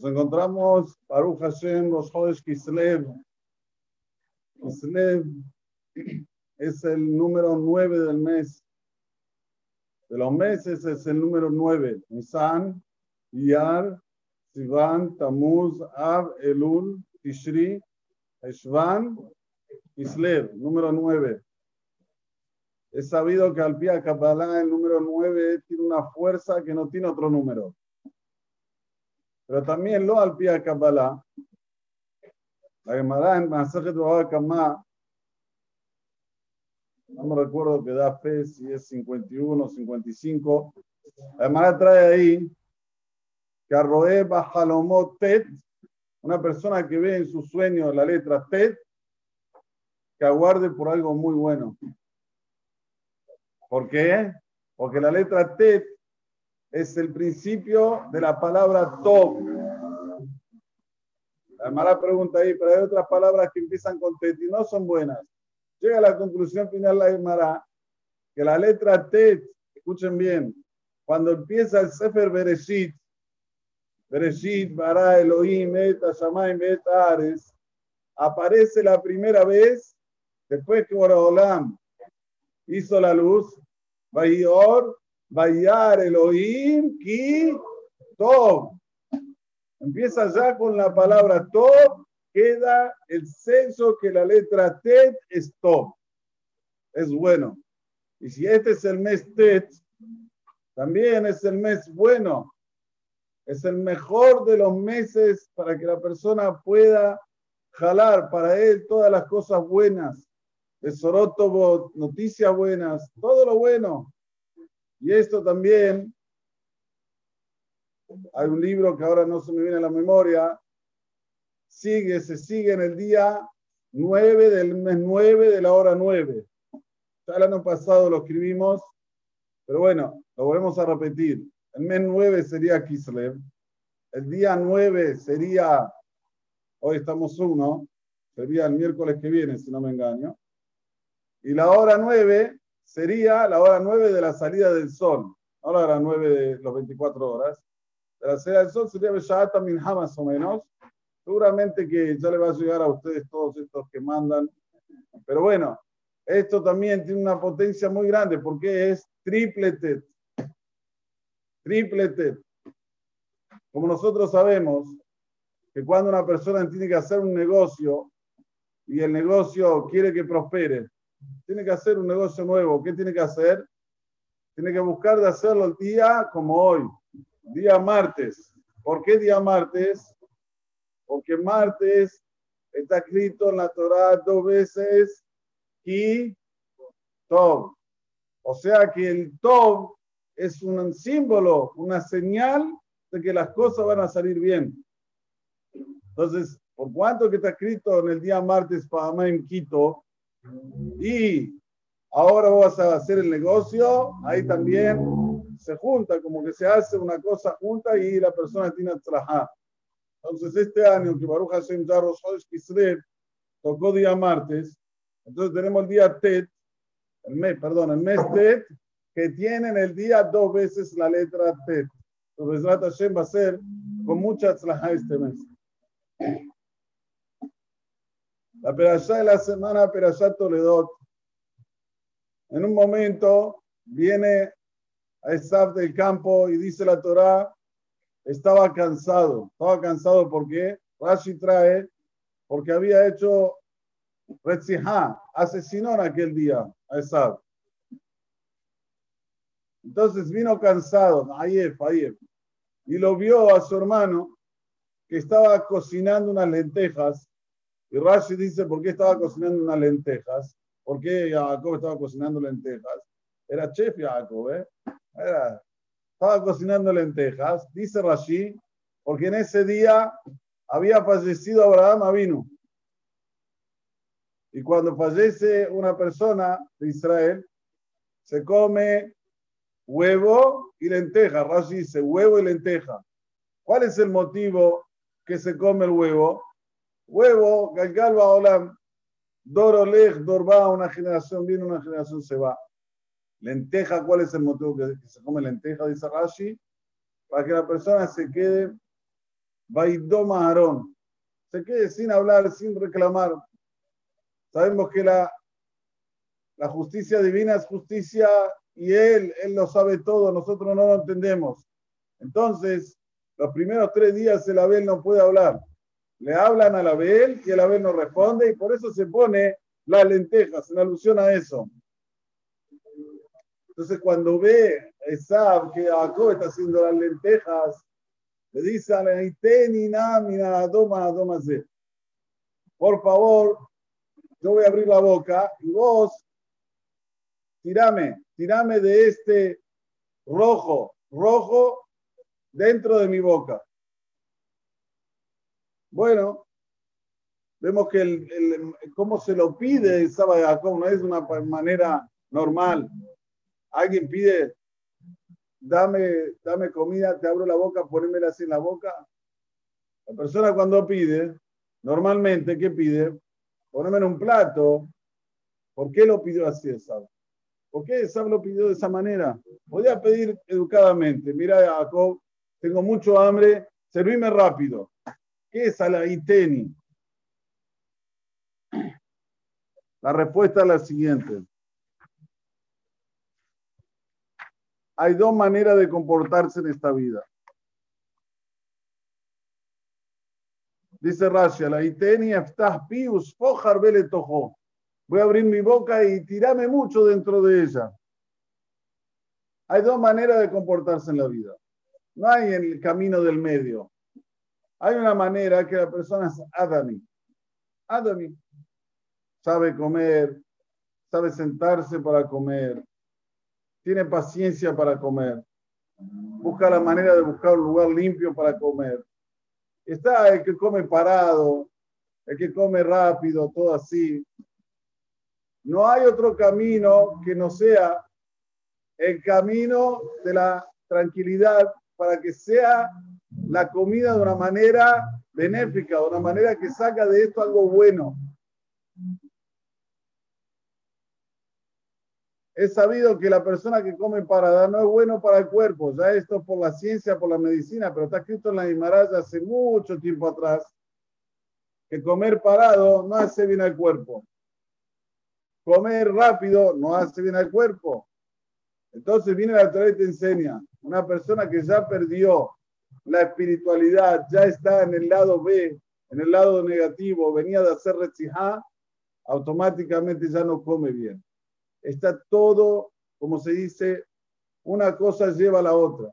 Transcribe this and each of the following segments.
Nos encontramos, Baruch Hashem, los Jodesh Kislev. Kislev es el número 9 del mes. De los meses es el número 9. Nisan, Iyar, Sivan, Tamuz, Av, Elul, Tishri, Eshvan, Kislev, número 9. Es sabido que al pie Kabbalah el número 9 tiene una fuerza que no tiene otro número. Pero también lo al pie Kabbalah. La Gemara en Masajet Baba Kama, no me recuerdo que da fe si es 51 o 55. La Gemara trae ahí que Arroe Bajalomot Tet, una persona que ve en su sueño la letra Tet, que aguarde por algo muy bueno. ¿Por qué? Porque la letra Tet es el principio de la palabra Tov. La mala pregunta ahí, pero hay otras palabras que empiezan con Tet y no son buenas. Llega a la conclusión final la Gemara que la letra Tet, escuchen bien, cuando empieza el Sefer Bereshit, Bereshit, Bara, Elohim, Eta, Shamayim, Eta, Ares, aparece la primera vez después que Boraholam hizo la luz, Bayor, Bayar Elohim, Ki, Tov. Empieza ya con la palabra Tov, queda el censo que la letra Tet es Tov. Es bueno. Y si este es el mes Tet, también es el mes bueno. Es el mejor de los meses para que la persona pueda jalar para él todas las cosas buenas de noticias buenas, todo lo bueno. Y esto también, hay un libro que ahora no se me viene a la memoria, sigue, se sigue en el día 9 del mes 9 de la hora 9. Ya el año pasado lo escribimos, pero bueno, lo volvemos a repetir. El mes 9 sería Kislev, el día 9 sería, hoy estamos uno, sería el miércoles que viene, si no me engaño. Y la hora 9 sería la hora 9 de la salida del sol, no la hora 9 de los 24 horas. De la salida del sol sería Beshata Minha más o menos. Seguramente que ya le va a llegar a ustedes todos estos que mandan. Pero bueno, esto también tiene una potencia muy grande porque es tripletet. Tripletet. Como nosotros sabemos que cuando una persona tiene que hacer un negocio y el negocio quiere que prospere, tiene que hacer un negocio nuevo. ¿Qué tiene que hacer? Tiene que buscar de hacerlo el día como hoy, día martes. ¿Por qué día martes? Porque martes está escrito en la Torah dos veces y Tov. O sea que el Tov es un símbolo, una señal de que las cosas van a salir bien. Entonces, por cuanto que está escrito en el día martes para en Quito, y ahora vas a hacer el negocio, ahí también se junta, como que se hace una cosa junta y la persona tiene que trabajar. Entonces, este año que Baruch Hashem Jaros Kislev tocó día martes, entonces tenemos el día Tet, el mes, perdón, el mes Tet, que tienen el día dos veces la letra Tet. Entonces, Hashem va a ser con mucha tzlaha este mes. La perashá de la semana, perashá Toledot. En un momento viene a Esaf del campo y dice la Torá, estaba cansado. Estaba cansado porque Rashi trae, porque había hecho Retzihá, asesinó en aquel día a Esaf. Entonces vino cansado, Ayef, Ayef, y lo vio a su hermano que estaba cocinando unas lentejas y Rashi dice, ¿por qué estaba cocinando unas lentejas? ¿Por qué Jacob estaba cocinando lentejas? Era chef Jacob, ¿eh? Era, estaba cocinando lentejas. Dice Rashi, porque en ese día había fallecido Abraham Avinu. Y cuando fallece una persona de Israel, se come huevo y lenteja. Rashi dice huevo y lenteja. ¿Cuál es el motivo que se come el huevo? Huevo, Galgalba Olam, Dorolej, Dorba, una generación viene, una generación se va. Lenteja, ¿cuál es el motivo que, se come lenteja? Dice Rashi, para que la persona se quede Vaidoma Aarón. Se quede sin hablar, sin reclamar. Sabemos que la, la justicia divina es justicia y Él, Él lo sabe todo, nosotros no lo entendemos. Entonces, los primeros tres días el Abel no puede hablar. Le hablan al Abel y el Abel no responde y por eso se pone las lentejas, en alusión a eso. Entonces, cuando ve Esab que Jacob está haciendo las lentejas, le dice a la Por favor, yo voy a abrir la boca y vos tirame, tirame de este rojo, rojo dentro de mi boca. Bueno, vemos que el, cómo se lo pide el sábado Jacob no es una manera normal. Alguien pide, dame, dame comida, te abro la boca, ponémela así en la boca. La persona cuando pide, normalmente, ¿qué pide? Poneme en un plato. ¿Por qué lo pidió así Esab? ¿Por qué Esab lo pidió de esa manera? Podía pedir educadamente, mira Jacob, tengo mucho hambre, servime rápido. ¿Qué es iteni? La respuesta es la siguiente. Hay dos maneras de comportarse en esta vida. Dice Rashi, la iteni pius fojar tojo. Voy a abrir mi boca y tirame mucho dentro de ella. Hay dos maneras de comportarse en la vida. No hay el camino del medio. Hay una manera que la persona es Adami. Adami. Sabe comer, sabe sentarse para comer, tiene paciencia para comer, busca la manera de buscar un lugar limpio para comer. Está el que come parado, el que come rápido, todo así. No hay otro camino que no sea el camino de la tranquilidad para que sea la comida de una manera benéfica, de una manera que saca de esto algo bueno. Es sabido que la persona que come parada no es bueno para el cuerpo, ya esto por la ciencia, por la medicina, pero está escrito en la Himalaya hace mucho tiempo atrás que comer parado no hace bien al cuerpo. Comer rápido no hace bien al cuerpo. Entonces viene la Torah y te enseña, una persona que ya perdió la espiritualidad, ya está en el lado B, en el lado negativo, venía de hacer retzijá, automáticamente ya no come bien. Está todo, como se dice, una cosa lleva a la otra.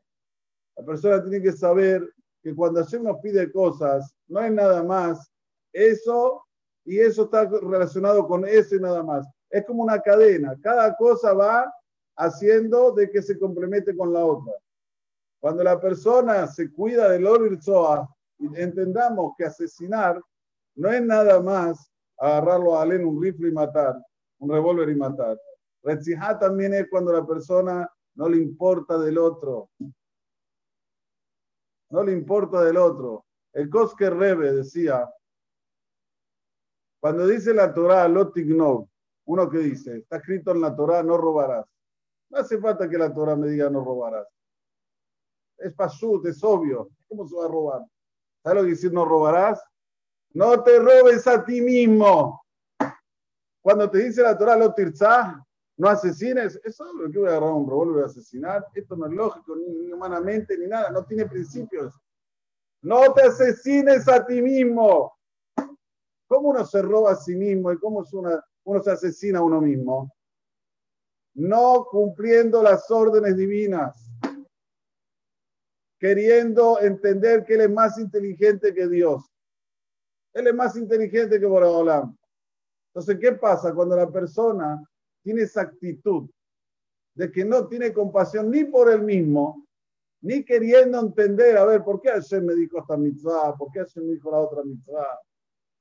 La persona tiene que saber que cuando Hashem nos pide cosas, no hay nada más eso y eso está relacionado con eso nada más. Es como una cadena. Cada cosa va haciendo de que se complemente con la otra. Cuando la persona se cuida del Zoa, entendamos que asesinar no es nada más agarrarlo a en un rifle y matar, un revólver y matar. Retzijá también es cuando la persona no le importa del otro. No le importa del otro. El Kosker Rebe decía, cuando dice la Torah, Lotignov, uno que dice, está escrito en la Torah, no robarás. No hace falta que la Torah me diga no robarás. Es pasut, es obvio. ¿Cómo se va a robar? ¿Sabes lo que dice no robarás? No te robes a ti mismo. Cuando te dice la Torah, lo tirzá, no asesines, es obvio que voy a agarrar un revólver a asesinar. Esto no es lógico, ni, humanamente, ni nada, no tiene principios. No te asesines a ti mismo. ¿Cómo uno se roba a sí mismo y cómo uno se asesina a uno mismo? no cumpliendo las órdenes divinas, queriendo entender que Él es más inteligente que Dios. Él es más inteligente que Boraholam. Entonces, ¿qué pasa cuando la persona tiene esa actitud de que no tiene compasión ni por él mismo, ni queriendo entender, a ver, ¿por qué Hashem me dijo esta mitzvah? ¿Por qué Hashem me dijo la otra mitzvah?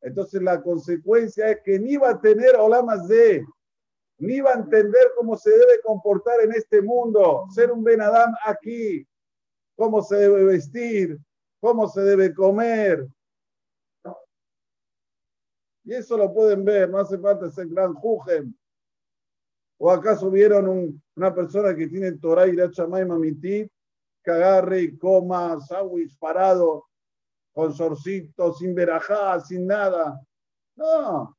Entonces la consecuencia es que ni va a tener olamas de ni va a entender cómo se debe comportar en este mundo, ser un Benadam aquí, cómo se debe vestir, cómo se debe comer. Y eso lo pueden ver, no hace falta ser gran jujem. ¿O acaso vieron una persona que tiene Torah y Chamay Mamitit, que agarre y coma sándwich parado? con sorcito, sin verajá, sin nada. No,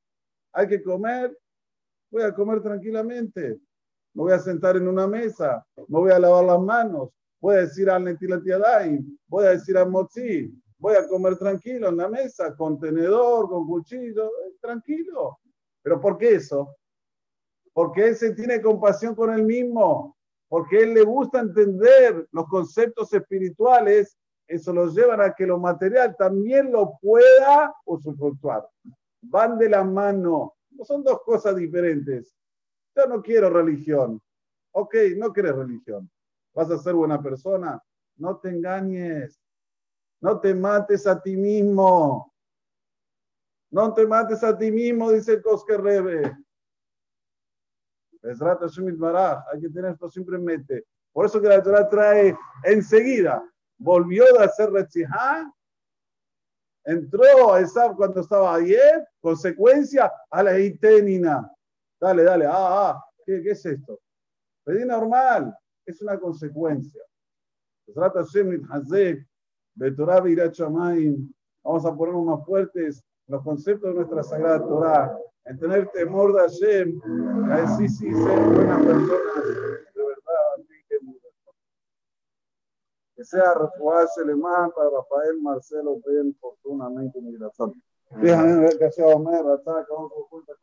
hay que comer, voy a comer tranquilamente. Me voy a sentar en una mesa, me voy a lavar las manos, voy a decir al Netilatiadai, voy a decir al Motzi, voy a comer tranquilo en la mesa, con tenedor, con cuchillo, eh, tranquilo. ¿Pero por qué eso? Porque él se tiene compasión con él mismo, porque él le gusta entender los conceptos espirituales, eso lo lleva a que lo material también lo pueda usufructuar. Van de la mano, no son dos cosas diferentes. Yo no quiero religión. Ok, no quieres religión. Vas a ser buena persona. No te engañes. No te mates a ti mismo. No te mates a ti mismo, dice el Kosker Rebe. Hay que tener esto siempre en mente. Por eso que la Torah trae enseguida. Volvió de hacer Retzihá. Entró a esa cuando estaba ayer. Consecuencia a la Itenina. Dale, dale. Ah, ah. ¿Qué, qué es esto? Pedí normal. Es una consecuencia. Vamos a ponernos más fuertes los conceptos de nuestra Sagrada Torah, en tener temor de Hashem, a decir sí, ser buenas personas, de verdad, que, que sea refugiarse más para Rafael Marcelo Ben, fortunamente, migración. Déjame ver que sea Omer, ataca, vamos a